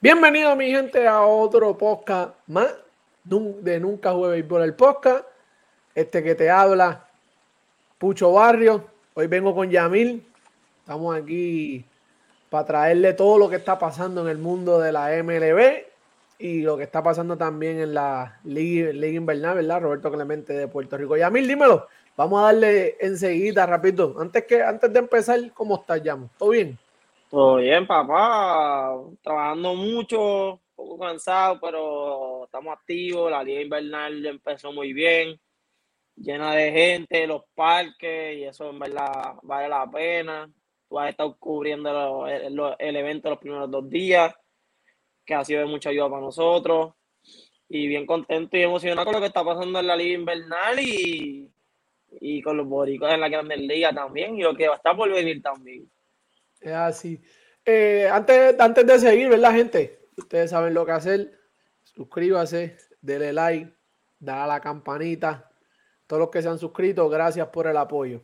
Bienvenido mi gente a otro podcast más de Nunca Jueves por el podcast. Este que te habla, Pucho Barrio. Hoy vengo con Yamil. Estamos aquí para traerle todo lo que está pasando en el mundo de la MLB y lo que está pasando también en la Liga, Invernal, ¿verdad? Roberto Clemente de Puerto Rico. Yamil, dímelo. Vamos a darle enseguida, rápido. Antes, que, antes de empezar, ¿cómo estás, Yamo? ¿Todo bien? Todo bien, papá. Trabajando mucho, un poco cansado, pero estamos activos. La Liga Invernal empezó muy bien, llena de gente, los parques, y eso en verdad vale la pena. Tú has estado cubriendo el evento los primeros dos días que ha sido de mucha ayuda para nosotros. Y bien contento y emocionado con lo que está pasando en la Liga Invernal y, y con los boricos en la Grandes Liga también y lo que va a estar por venir también. Es así. Eh, antes, antes de seguir, ¿verdad, gente? Ustedes saben lo que hacer. Suscríbase, denle like, dale a la campanita. Todos los que se han suscrito, gracias por el apoyo.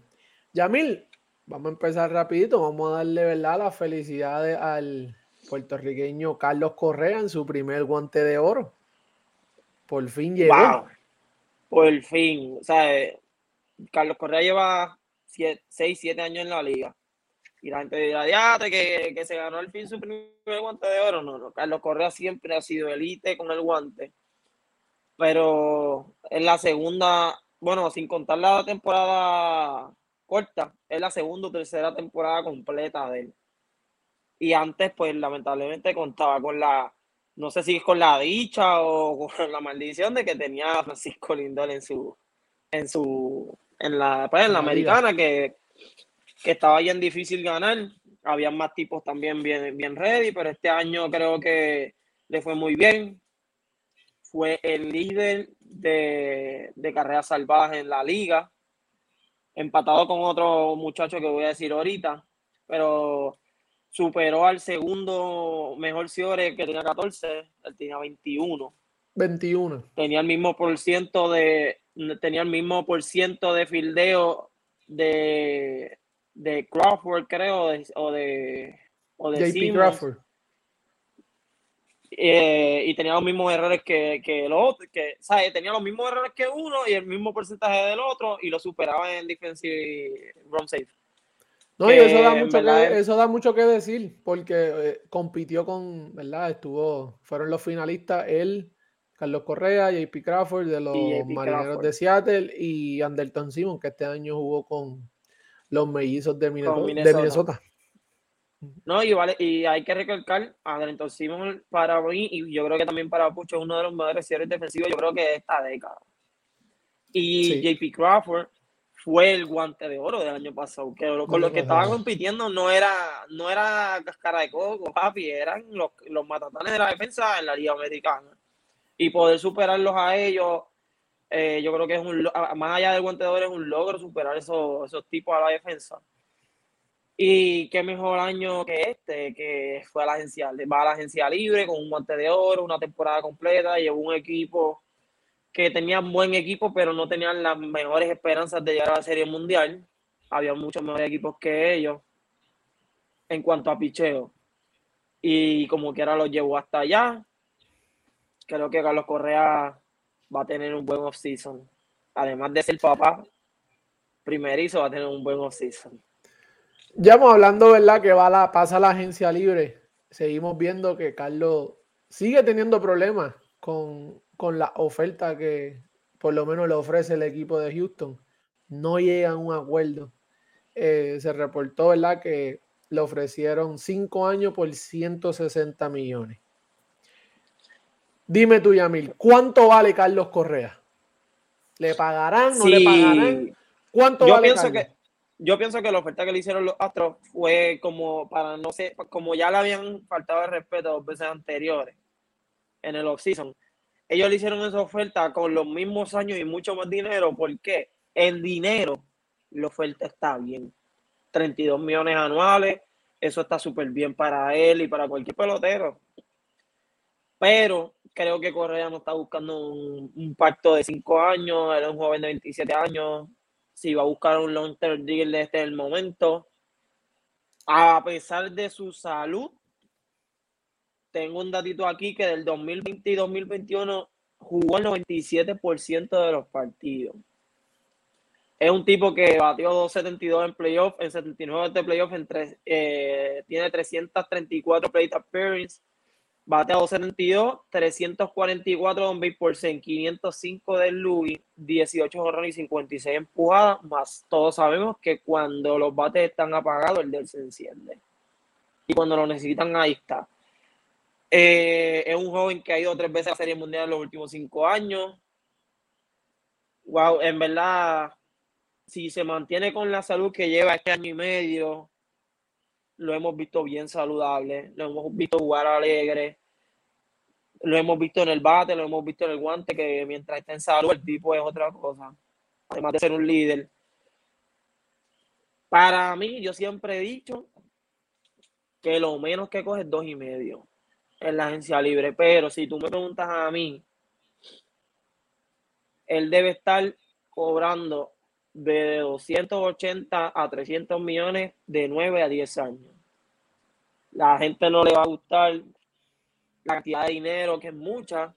Yamil, vamos a empezar rapidito. Vamos a darle, ¿verdad? Las felicidades al, puertorriqueño Carlos Correa en su primer guante de oro. Por fin llegó. Por fin. O sea, eh, Carlos Correa lleva 6, 7 años en la liga. Y la gente dirá, que, que se ganó al fin su primer guante de oro. No, no, Carlos Correa siempre ha sido elite con el guante. Pero en la segunda, bueno, sin contar la temporada corta, es la segunda o tercera temporada completa de él. Y antes, pues lamentablemente contaba con la, no sé si es con la dicha o con la maldición de que tenía a Francisco Lindor en su, en su, en la, pues, en la americana, que, que estaba bien difícil ganar. Había más tipos también bien, bien ready, pero este año creo que le fue muy bien. Fue el líder de, de carrera salvaje en la liga, empatado con otro muchacho que voy a decir ahorita, pero superó al segundo mejor Ciore que tenía 14, él tenía 21. 21. Tenía el mismo por ciento de tenía el mismo por ciento de fildeo de, de Crawford, creo, o de o de JP Crawford. Eh, y tenía los mismos errores que, que el otro, que, ¿sabes? Tenía los mismos errores que uno y el mismo porcentaje del otro y lo superaba en defensive run safe. No, y eso da, mucho que, eso da mucho que decir, porque eh, compitió con, ¿verdad? Estuvo, fueron los finalistas él, Carlos Correa, JP Crawford de los Marineros de Seattle y Anderton Simon, que este año jugó con los mellizos de Minnesota. No, y, vale, y hay que recalcar a Anderton Simon para mí, y yo creo que también para Pucho, uno de los mejores cierres defensivos, yo creo que de esta década. Y JP Crawford fue el guante de oro del año pasado. Que con los que estaban compitiendo no era, no era cascara de coco, papi, eran los, los matatanes de la defensa en la Liga Americana. Y poder superarlos a ellos, eh, yo creo que es un, más allá del guante de oro, es un logro superar esos, esos tipos a la defensa. Y qué mejor año que este, que fue a la agencia, va a la agencia libre con un guante de oro, una temporada completa, llevó un equipo que tenían buen equipo, pero no tenían las mejores esperanzas de llegar a la Serie Mundial. Había muchos mejores equipos que ellos en cuanto a picheo. Y como quiera los llevó hasta allá. Creo que Carlos Correa va a tener un buen off-season. Además de ser papá primerizo, va a tener un buen off-season. Ya hemos hablando, ¿verdad? Que va la, pasa la agencia libre. Seguimos viendo que Carlos sigue teniendo problemas con con la oferta que por lo menos le ofrece el equipo de Houston. No llegan a un acuerdo. Eh, se reportó, ¿verdad?, que le ofrecieron cinco años por 160 millones. Dime tú, Yamil, ¿cuánto vale Carlos Correa? ¿Le pagarán? ¿No le pagarán? ¿Cuánto yo vale pienso que Yo pienso que la oferta que le hicieron los Astros fue como para no sé, como ya le habían faltado el respeto dos veces anteriores en el offseason ellos le hicieron esa oferta con los mismos años y mucho más dinero, porque el dinero, la oferta está bien. 32 millones anuales, eso está súper bien para él y para cualquier pelotero. Pero creo que Correa no está buscando un, pacto de 5 años, era un joven de 27 años. Si va a buscar un long term deal de este el momento, a pesar de su salud, tengo un datito aquí que del 2020 y 2021 jugó el 97% de los partidos. Es un tipo que batió 272 en playoff, en 79 de playoff, eh, tiene 334 plate appearances, bate a 272, 344 on base por 505 del Louis, 18 jorrones y 56 empujadas, más todos sabemos que cuando los bates están apagados, el del se enciende. Y cuando lo necesitan, ahí está. Eh, es un joven que ha ido tres veces a la Serie Mundial en los últimos cinco años. Wow, en verdad, si se mantiene con la salud que lleva este año y medio, lo hemos visto bien saludable, lo hemos visto jugar alegre, lo hemos visto en el bate, lo hemos visto en el guante, que mientras está en salud el tipo es otra cosa, además de ser un líder. Para mí, yo siempre he dicho que lo menos que coge es dos y medio en la agencia libre, pero si tú me preguntas a mí, él debe estar cobrando de 280 a 300 millones de 9 a 10 años. La gente no le va a gustar la cantidad de dinero, que es mucha,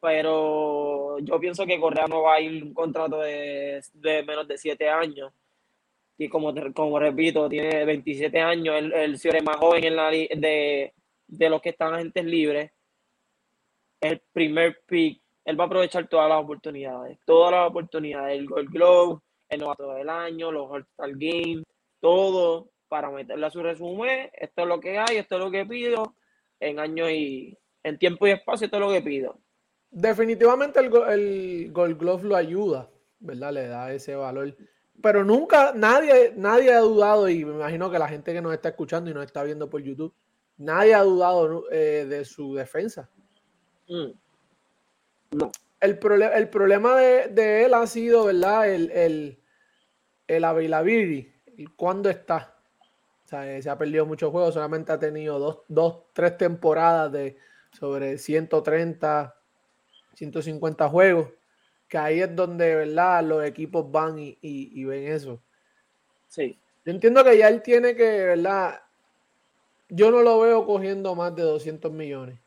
pero yo pienso que Correa no va a ir un contrato de, menos de 7 años. Y como, como repito, tiene 27 años, el, el señor más joven en la, de, de los que están agentes libres. El primer pick él va a aprovechar todas las oportunidades, todas las oportunidades, el Gold Glove, el novato del año, los All-Star Games, todo para meterle a su resumen. Esto es lo que hay, esto es lo que pido en años y en tiempo y espacio, esto es lo que pido. Definitivamente el, el Gold Glove lo ayuda, ¿verdad? Le da ese valor. Pero nunca, nadie, nadie ha dudado, y me imagino que la gente que nos está escuchando y nos está viendo por YouTube, nadie ha dudado eh, de su defensa. Mm. No. El, el problema de, él ha sido, ¿verdad? El, el, el availability, cuándo está. O sea, eh, se ha perdido muchos juegos, solamente ha tenido dos, dos, tres temporadas de sobre 130, 150 juegos, que ahí es donde, ¿verdad? Los equipos van y, y ven eso. Sí. Yo entiendo que ya él tiene que, ¿verdad? Yo no lo veo cogiendo más de 200 millones.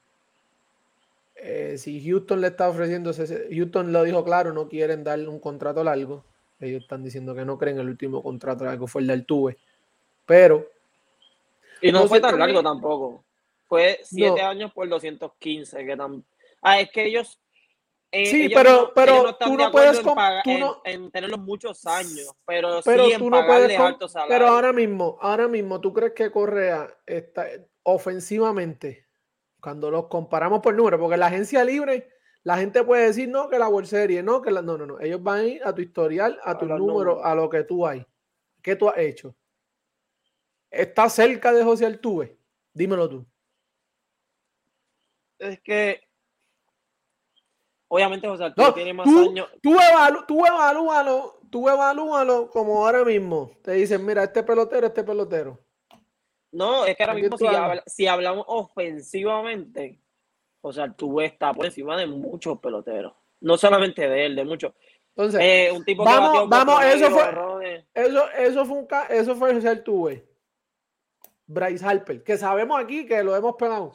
Eh, si Houston le está ofreciendo, Houston lo dijo claro, no quieren darle un contrato largo. Ellos están diciendo que no creen el último contrato largo fue el del Tuve. Pero. Y no, fue tan largo tampoco. Fue siete años por 215. Que tan... Ah, es que ellos. Eh, sí, pero, pero tú no puedes. En, tenerlos muchos años, pero, pero sí tú no puedes. Pero ahora mismo, ahora mismo, ¿tú crees que Correa está ofensivamente? Cuando los comparamos por número, porque la agencia libre, la gente puede decir, no, que la World Series, no, que la... No, no, no. Ellos van a ir a tu historial, a tu número, a lo que tú hay. ¿Qué tú has hecho? ¿Estás cerca de José Altuve? Dímelo tú. Es que obviamente José Altuve tiene más años. Tú, evalú, tú evalúalo, tú evalúalo como ahora mismo. Te dicen, mira, este pelotero, este pelotero. No, es que ahora mismo si, hablamos ofensivamente, o sea, tú está por encima de muchos peloteros. No solamente de él, de muchos. Entonces, eh, un tipo vamos, vamos, eso fue, eso, eso fue un eso fue el tuve. Bryce Harper, que sabemos aquí que lo hemos pegado.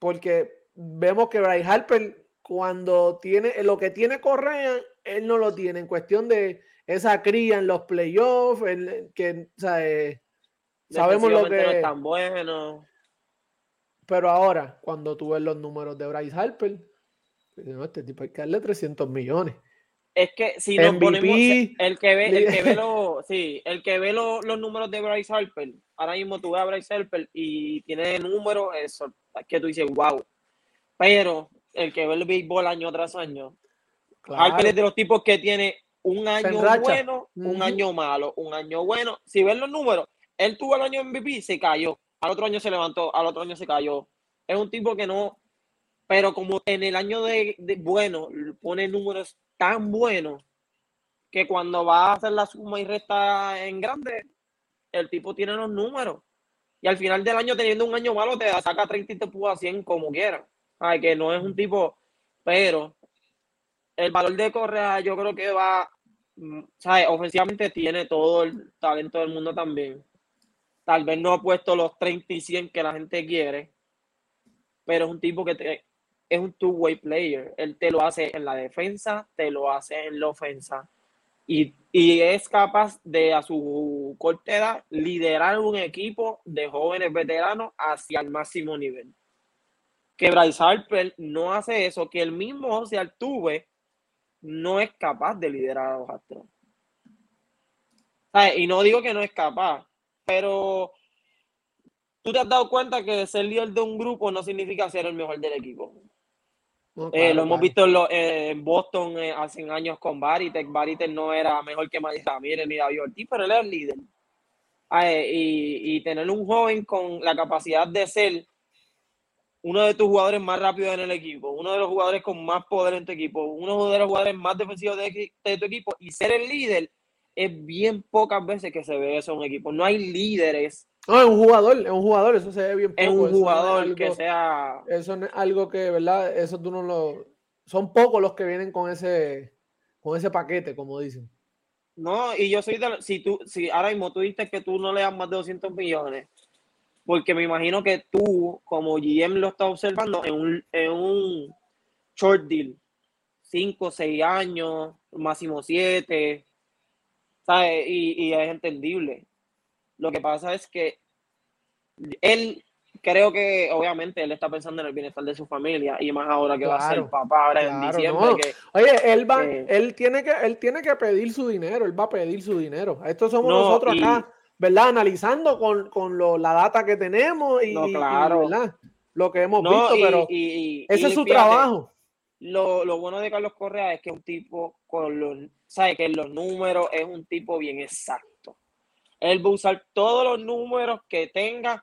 Porque vemos que Bryce Harper, cuando tiene lo que tiene Correa, él no lo tiene en cuestión de esa cría en los playoffs, que, o sea, eh, Sabemos lo que. No es tan bueno. Pero ahora, cuando tú ves los números de Bryce Harper, este tipo hay que darle 300 millones. Es que si nos ponemos el que ve, el que ve, sí, el que ve los números de Bryce Harper, ahora mismo tú ves a Bryce Harper y tiene números, eso, es que tú dices, wow. Pero el que ve el béisbol año tras año, Harper es de los tipos que tiene un año bueno, un año malo, un año bueno. Si ven los números, él tuvo el año MVP, se cayó. Al otro año se levantó, al otro año se cayó. Es un tipo que no, pero como en el año de, bueno, pone números tan buenos que cuando va a hacer la suma y resta en grande, el tipo tiene los números. Y al final del año, teniendo un año malo, te saca 30 y te pudo a 100 como quiera. Ay, que no es un tipo, pero el valor de Correa yo creo que va, mm, ¿sabes? Ofensivamente tiene todo el talento del mundo también. Tal vez no ha puesto los 30 y 100 que la gente quiere, pero es un tipo que es un two-way player. Él te lo hace en la defensa, te lo hace en la ofensa. Y, y, es capaz de, a su corta edad, liderar un equipo de jóvenes veteranos hacia el máximo nivel. Que Bryce Harper no hace eso, que el mismo José Altuve no es capaz de liderar a los Astros. Y no digo que no es capaz, pero tú te has dado cuenta que ser líder de un grupo no significa ser el mejor del equipo. Eh, lo hemos visto en, Boston eh, hace años con Baritek. Baritek no era mejor que María Ramírez ni David Ortiz, pero él era el líder. Ah, eh, y, tener un joven con la capacidad de ser uno de tus jugadores más rápidos en el equipo, uno de los jugadores con más poder en tu equipo, uno de los jugadores más defensivos de, de tu equipo y ser el líder es bien pocas veces que se ve eso en un equipo. No hay líderes. No, es un jugador, es un jugador, eso se ve bien poco. Es un jugador que sea. Eso es algo que, ¿verdad? Eso tú no lo. Son pocos los que vienen con ese, con ese paquete, como dicen. No, y yo soy de. Si tú, si ahora mismo tú dices que tú no le das más de 200 millones, porque me imagino que tú, como GM, lo estás observando en un, en un short deal. 5, 6 años, máximo 7 y, es entendible. Lo que pasa es que él, creo que obviamente él está pensando en el bienestar de su familia y más ahora que va a ser papá ahora en diciembre. Oye, él va, él tiene que, él tiene que pedir su dinero, él va a pedir su dinero. Esto somos nosotros acá, ¿verdad? Analizando con, la data que tenemos y, lo que hemos visto, pero ese es su trabajo. Lo, lo, bueno de Carlos Correa es que es un tipo con los sabe que los números es un tipo bien exacto. Él va a usar todos los números que tenga.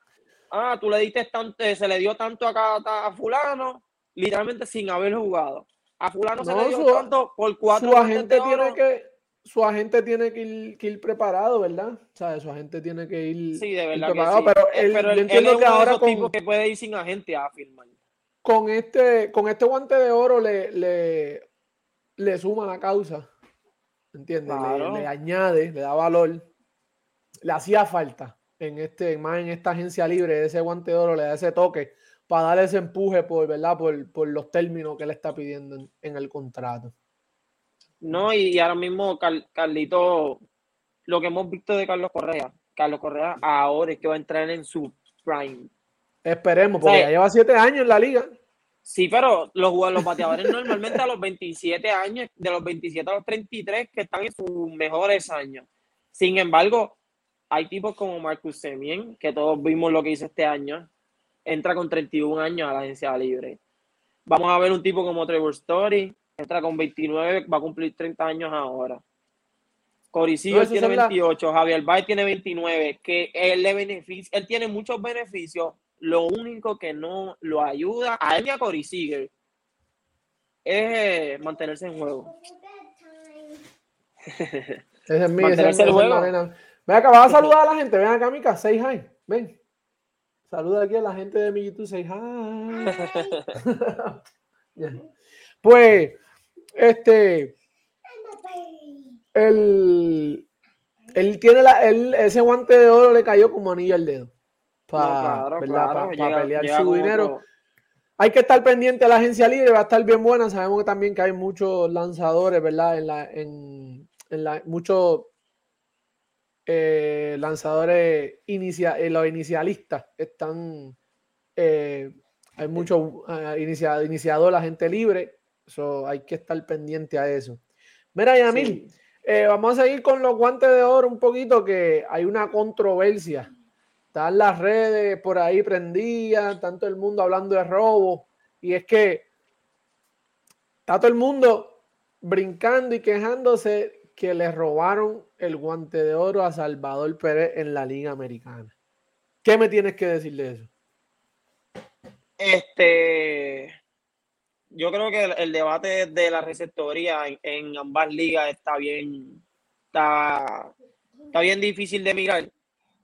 Ah, tú le diste tanto, se le dio tanto a cada a fulano, literalmente sin haber jugado. A fulano se le dio tanto por cuatro. Su agente tiene que, su agente tiene que ir, preparado, ¿verdad? ¿Sabes? Su agente tiene que ir, sí, de verdad preparado, pero, eh, él, pero él, entiendo que ahora con, que puede ir sin agente a firmar. Con este, con este guante de oro le, le, le suma la causa. ¿Entiendes? Le, añade, le da valor. Le hacía falta en este, más en esta agencia libre, ese guante de oro, le da ese toque para darle ese empuje por, ¿verdad? Por, los términos que le está pidiendo en, el contrato. No, y, ahora mismo Carlito, lo que hemos visto de Carlos Correa, Carlos Correa ahora es que va a entrar en su prime. Esperemos, porque ya lleva siete años en la liga. Sí, pero los, los bateadores normalmente a los 27 años, de los 27 a los 33, que están en sus mejores años. Sin embargo, hay tipos como Marcus Semien, que todos vimos lo que hizo este año, entra con 31 años a la agencia libre. Vamos a ver un tipo como Trevor Story, entra con 29, va a cumplir 30 años ahora. Corey tiene 28, Javier Bay tiene 29, que él le beneficia, él tiene muchos beneficios, lo único que no lo ayuda a él y a Corey Seager es eh, mantenerse en juego. ese es mi, mantenerse en juego. Ven acá, vas a saludar a la gente. Ven acá, Mica, say hi. Ven. Saluda aquí a la gente de mi YouTube, say hi. Pues, este, el, él tiene la, él, ese guante de oro le cayó como anillo al dedo para pelear su dinero. Hay que estar pendiente de la agencia libre, va a estar bien buena. Sabemos que también que hay muchos lanzadores, ¿verdad? En la, en, la, muchos eh, lanzadores inicia, eh, los inicialistas están. Eh, hay muchos inicia, iniciadores, la gente libre. eso hay que estar pendiente a eso. Mira, Yamil, vamos a seguir con los guantes de oro un poquito, que hay una controversia están las redes por ahí prendidas, tanto el mundo hablando de robo. Y es que está todo el mundo brincando y quejándose que le robaron el guante de oro a Salvador Pérez en la Liga Americana. ¿Qué me tienes que decir de eso? Este, yo creo que el, debate de la receptoría en, ambas ligas está bien, está, está bien difícil de mirar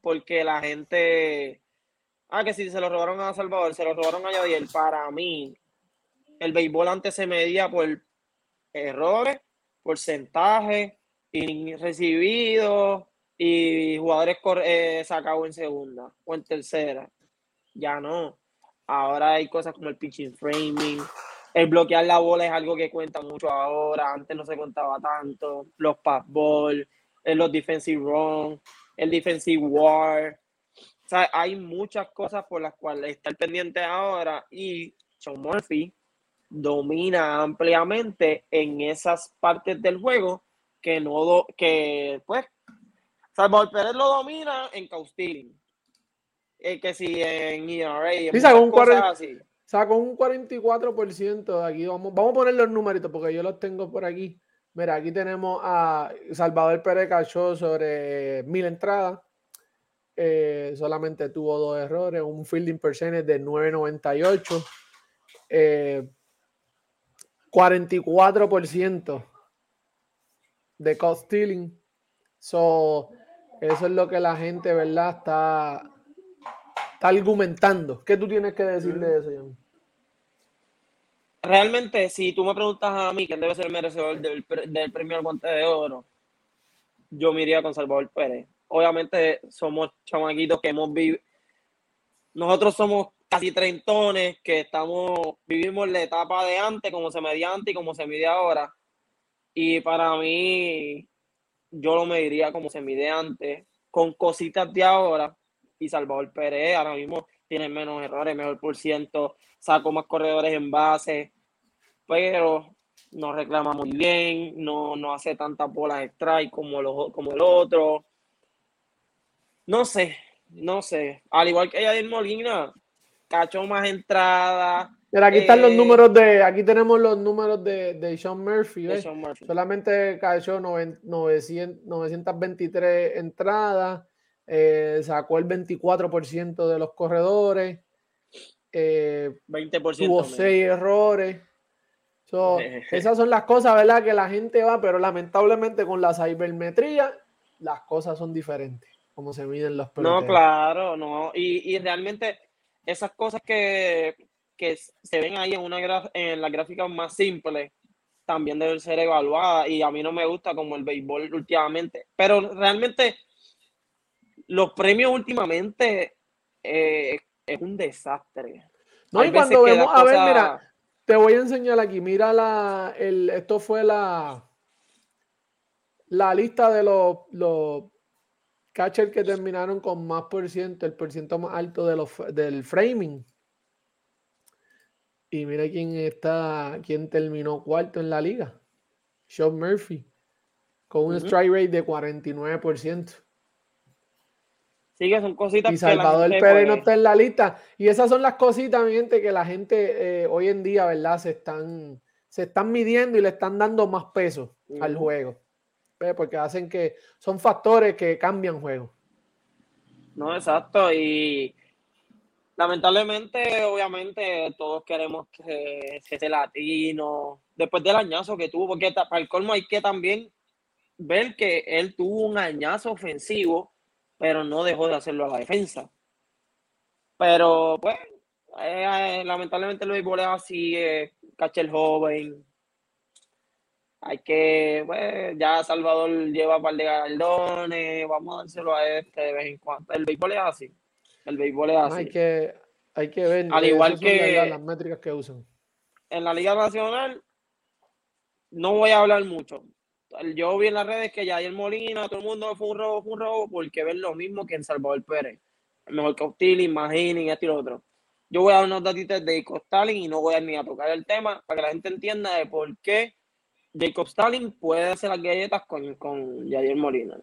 porque la gente. Ah, que si se lo robaron a Salvador, se lo robaron a Yadiel. Para mí, el béisbol antes se medía por errores, porcentaje, recibidos y jugadores eh, sacados en segunda o en tercera. Ya no. Ahora hay cosas como el pitching framing, el bloquear la bola es algo que cuenta mucho ahora, antes no se contaba tanto, los pass ball, eh, los defensive run, el defensive war. O sea, hay muchas cosas por las cuales estar pendiente ahora y Sean Murphy domina ampliamente en esas partes del juego que no que pues Salvador Pérez lo domina en Caustilin. Eh, que si en ERA, en sí, sacó un, así. sacó un 44%. Aquí vamos, vamos a poner los numeritos porque yo los tengo por aquí. Mira, aquí tenemos a Salvador Pérez cachó sobre mil entradas. Eh, solamente tuvo dos errores, un fielding percentage de 998. Eh, 44% de cost stealing. So, eso es lo que la gente, ¿verdad? Está, está argumentando. ¿Qué tú tienes que decir de eso, John? Realmente, si tú me preguntas a mí quién debe ser el merecedor del, del premio al guante de oro, yo me iría con Salvador Pérez. Obviamente somos chamaquitos que hemos vivido. Nosotros somos casi treintones que estamos, vivimos la etapa de antes, como se medía antes y como se mide ahora. Y para mí, yo lo mediría como se mide antes, con cositas de ahora. Y Salvador Pérez ahora mismo tiene menos errores, mejor por ciento, sacó más corredores en base, pero no reclama muy bien, no, no hace tantas bolas de strike como, los, como el otro. No sé, no sé. Al igual que Yadir Molina, cachó más entradas. Mira, aquí están los eh, números de, aquí tenemos los números de, de Sean Murphy. Solamente cachó 923 entradas, eh, sacó el 24% de los corredores, eh, 20% tuvo 6 errores. esas son las cosas, ¿verdad? Que la gente va, pero lamentablemente con la cibermetría las cosas son diferentes, como se miden los peloteros. No, claro, no. Y, y realmente esas cosas que, se ven ahí en, una en la gráfica más simple también deben ser evaluadas y a mí no me gusta como el béisbol últimamente. Pero realmente los premios últimamente eh, es un desastre. No, y cuando vemos, a ver, mira, te voy a enseñar aquí, mira la, el, esto fue la, la lista de los, los catcher que terminaron con más por ciento, el por ciento más alto de los, del framing. Y mira quién está, quién terminó cuarto en la liga. Sean Murphy, con un strike rate de 49%. Sí, que son cositas y Salvador Pérez no está en la lista. Y esas son las cositas, mi gente, que la gente eh, hoy en día, ¿verdad? Se están, se están midiendo y le están dando más peso al juego porque hacen que son factores que cambian juego. No, exacto. Y lamentablemente, obviamente, todos queremos que, ese latino, después del añazo que tuvo, porque para el colmo hay que también ver que él tuvo un añazo ofensivo, pero no dejó de hacerlo a la defensa. Pero, pues, eh, lamentablemente lo béisbol así, eh, el joven, hay que, pues, ya Salvador lleva un par de galardones, vamos a dárselo a este de vez en cuando. El béisbol es así. El béisbol es así. Hay que, hay que ver Al igual que las métricas que usan. En la Liga Nacional, no voy a hablar mucho. Yo vi en las redes que ya el Molina, todo el mundo fue un robo, fue un robo, porque ven lo mismo que en Salvador Pérez. Mejor que Ostili, Imaginen, este y lo otro. Yo voy a dar unos datitos de Stalin y no voy a ni a tocar el tema para que la gente entienda de por qué Jacob Stalin puede hacer las galletas con, con Javier Molina.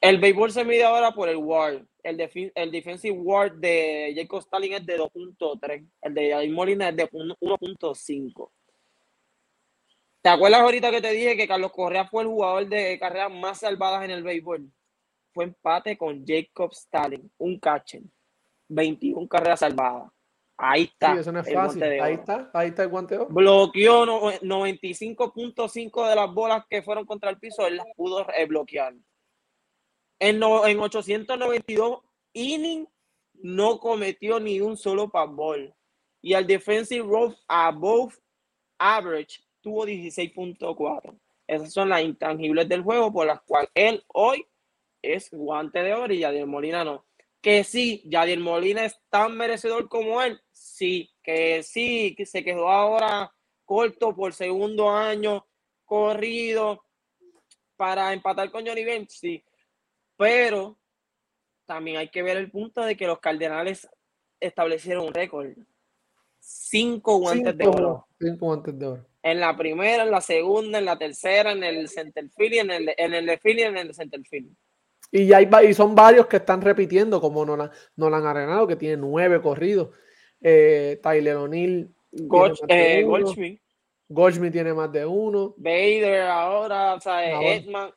El béisbol se mide ahora por el WAR. El, el defensive WAR de Jacob Stalin es de 2.3. El de Javier Molina es de 1.5. ¿Te acuerdas ahorita que te dije que Carlos Correa fue el jugador de carreras más salvadas en el béisbol? Fue empate con Jacob Stalin, un catcher. 21 carreras salvadas. Ahí está. eso no es fácil. Ahí está, ahí está el guanteo. Bloqueó 95.5 de las bolas que fueron contra el piso, él las pudo bloquear. En, en 892 innings no cometió ni un solo ball. Y al defensive road above average tuvo 16.4. Esas son las intangibles del juego por las cuales él hoy es guante de oro y de Molina no. Que sí, Yadier Molina es tan merecedor como él, sí, que sí, que se quedó ahora corto por segundo año corrido para empatar con Johnny Bench, sí. Pero también hay que ver el punto de que los Cardenales establecieron un récord. Cinco guantes de oro. Cinco guantes de oro. En la primera, en la segunda, en la tercera, en el centerfield y en el, en el y en el centerfield. Y, hay, y son varios que están repitiendo, como Nolan, Nolan Arenado, que tiene nueve corridos. Eh, Tyler O'Neill. Eh, Goldschmidt. Goldschmidt tiene más de uno. Vader ahora, o sea, Edman.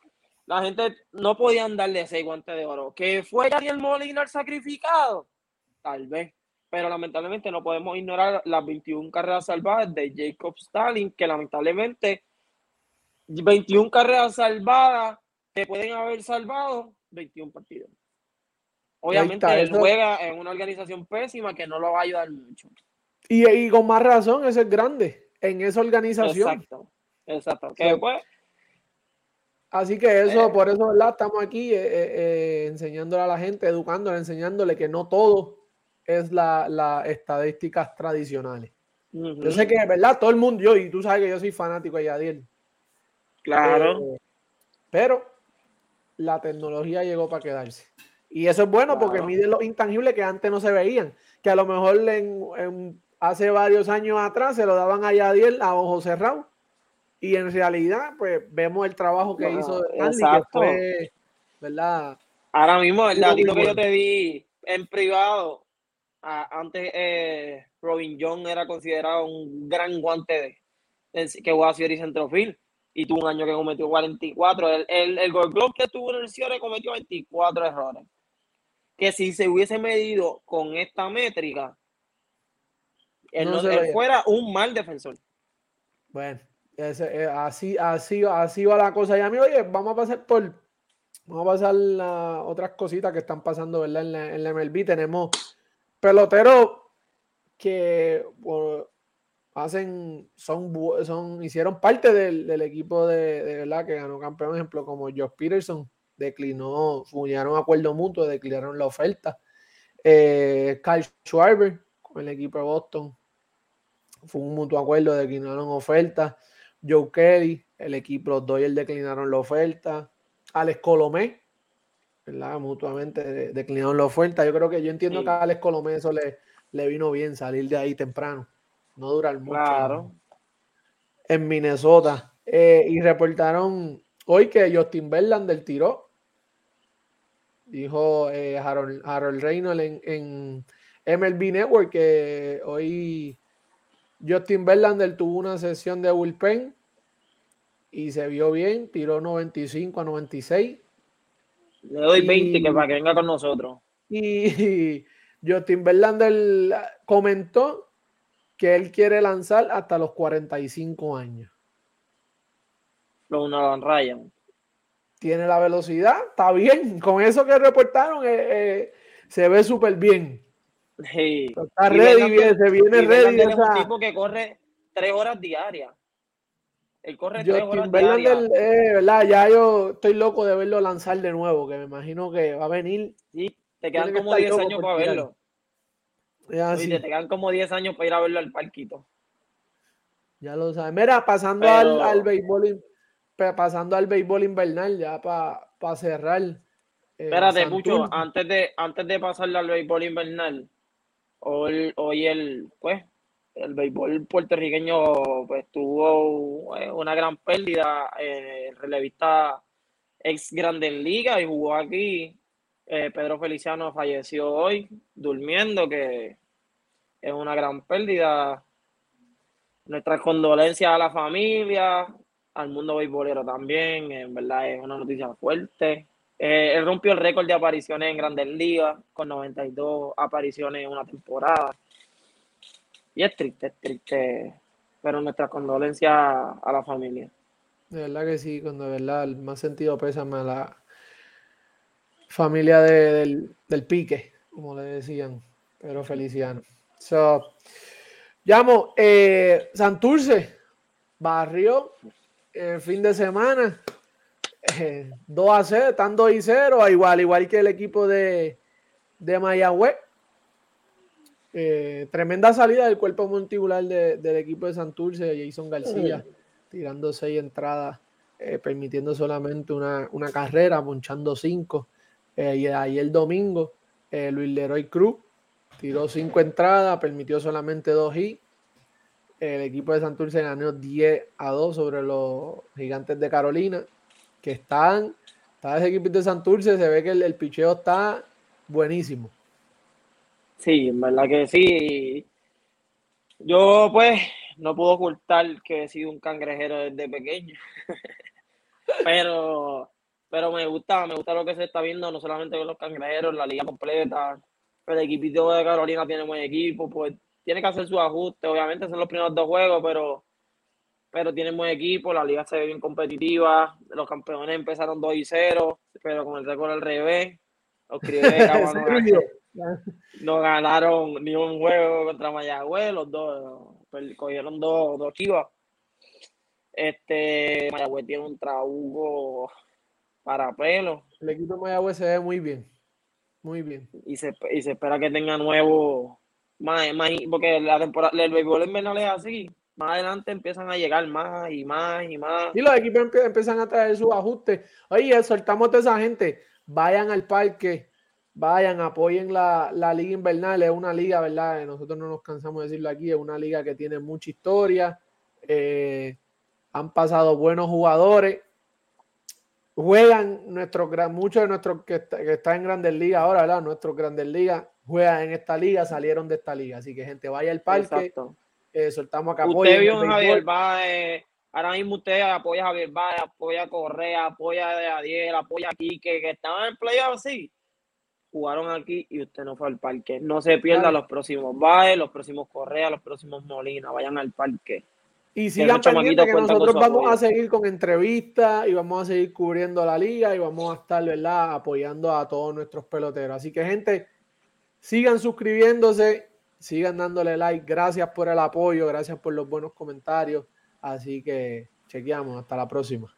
La gente no podían darle ese guante de oro. ¿Que fue Daniel Molina el sacrificado? Tal vez. Pero lamentablemente no podemos ignorar las 21 carreras salvadas de Jacob Stalin, que lamentablemente 21 carreras salvadas te pueden haber salvado 21 partidos. Obviamente él juega en una organización pésima que no lo va a ayudar mucho. Y, y con más razón, ese es grande en esa organización. Exacto, exacto. Así que eso, eh, por eso, ¿verdad? Estamos aquí eh, eh, enseñándole a la gente, educándole, enseñándole que no todo es las la estadísticas tradicionales. Yo sé que, ¿verdad? Todo el mundo, yo, y tú sabes que yo soy fanático de Yadiel. Claro. pero la tecnología llegó para quedarse. Y eso es bueno porque mide los intangibles que antes no se veían. Que a lo mejor en, hace varios años atrás se lo daban a Yadiel a ojo cerrado. Y en realidad, pues vemos el trabajo que hizo exacto. ¿verdad? Ahora mismo, el datito que yo te di en privado, antes eh, Robin John era considerado un gran guante de, que jugaba y centrofil y tuvo un año que cometió 44. El, el, el Gold que tuvo en el cierre cometió 24 errores. Que si se hubiese medido con esta métrica, él, fuera un mal defensor. Bueno, eh, así, así, así va la cosa. Y a mí, oye, vamos a pasar por. Vamos a pasar a otras cositas que están pasando, ¿verdad? En la, en la MLB. Tenemos peloteros que hacen, son, son, hicieron parte del, equipo de, verdad que ganó campeón, ejemplo, como Josh Peterson, declinó, fuñaron acuerdo mutuo, declinaron la oferta. Eh, Kyle Schwarber con el equipo de Boston, fue un mutuo acuerdo, declinaron oferta. Joe Kelly, el equipo, los Dodgers declinaron la oferta. Alex Colomé, ¿verdad? Mutuamente declinaron la oferta. Yo creo que yo entiendo que a Alex Colomé eso le, le vino bien salir de ahí temprano no durar mucho. Claro. En Minnesota. Eh, y reportaron hoy que Justin Verlander tiró. Dijo eh, Harold, Harold, Reynolds en, en, MLB Network que hoy Justin Verlander tuvo una sesión de bullpen y se vio bien, tiró 95 a 96. Le doy 20 que para que venga con nosotros. Y Justin Verlander comentó que él quiere lanzar hasta los 45 años. Lo Nolan Ryan. Tiene la velocidad, está bien. Con eso que reportaron, eh, eh, se ve súper bien. Está ready, bien, se viene ready. Es un tipo que corre tres horas diarias. Él corre diarias. Eh, ¿verdad? Ya yo estoy loco de verlo lanzar de nuevo, que me imagino que va a venir. Sí, te quedan como 10 años para verlo. te quedan como 10 años para ir a verlo al parquito. Ya lo sabes. Mira, pasando al, al, béisbol, pasando al béisbol invernal, ya para cerrar. Eh, Espérate, mucho, antes de, antes de pasarle al béisbol invernal, hoy, hoy el, pues, el béisbol puertorriqueño pues tuvo eh, una gran pérdida. Eh, el relevista ex Grandes Liga y jugó aquí eh, Pedro Feliciano falleció hoy durmiendo, que es una gran pérdida. Nuestras condolencias a la familia, al mundo beisbolero también, en verdad es una noticia fuerte. Eh, él rompió el récord de apariciones en Grandes Ligas con 92 apariciones en una temporada. Y es triste, es triste, pero nuestras condolencias a la familia. De verdad que sí, cuando de verdad más sentido pésame a la, familia del, pique, como le decían, pero Feliciano. So, llamo, eh, Santurce, barrio, el fin de semana, 2 eh, a 0, están 2 y 0, igual, igual que el equipo de, de Mayagüez. Eh, tremenda salida del cuerpo monticular del equipo de Santurce, Jason García, tirando seis entradas, eh, permitiendo solamente una, carrera, ponchando cinco. Eh, y ahí el domingo, Luis Leroy Cruz tiró cinco entradas, permitió solamente dos hits. El equipo de Santurce ganó 10 a 2 sobre los gigantes de Carolina, que están, está ese equipo de Santurce, se ve que el, el picheo está buenísimo. Sí, en verdad que sí. Yo, pues, no puedo ocultar que he sido un cangrejero desde pequeño. pero, pero me gusta, me gusta lo que se está viendo, no solamente con los cangrejeros, la liga completa. El equipo de Carolina tiene buen equipo, pues tiene que hacer su ajuste. Obviamente son los primeros dos juegos, pero, pero tienen buen equipo, la liga se ve bien competitiva. Los campeones empezaron 2 y 0, pero con el récord al revés. Los no ganaron ni un juego contra Mayagüez, los dos cogieron dos, dos chivas. Este Mayagüez tiene un trabuco para pelo. El equipo de Mayagüez se ve muy bien. Muy bien. Y se, y se espera que tenga nuevo más, más porque la temporada el béisbol invernal es así. Más adelante empiezan a llegar más y más y más. Y los equipos empiezan a traer sus ajustes. Oye, soltamos a esa gente. Vayan al parque vayan, apoyen la, liga invernal, es una liga, ¿verdad? Nosotros no nos cansamos de decirlo aquí, es una liga que tiene mucha historia, eh, han pasado buenos jugadores, juegan nuestros muchos de nuestros que, están en grandes ligas ahora, ¿verdad? Nuestros grandes ligas juegan en esta liga, salieron de esta liga, así que gente, vaya al parque, eh, soltamos acá. Usted vio Javier Baez, ahora mismo usted apoya a Javier Baez, apoya a Correa, apoya a Adiel, apoya a Quique, que estaban en playoff así jugaron aquí y usted no fue al parque. No se pierda los próximos Baez, los próximos Correa, los próximos Molina. Vayan al parque. Y sigan pendientes que nosotros vamos a seguir con entrevistas y vamos a seguir cubriendo la liga y vamos a estar, ¿verdad? Apoyando a todos nuestros peloteros. Así que, gente, sigan suscribiéndose, sigan dándole like. Gracias por el apoyo, gracias por los buenos comentarios. Así que chequeamos. Hasta la próxima.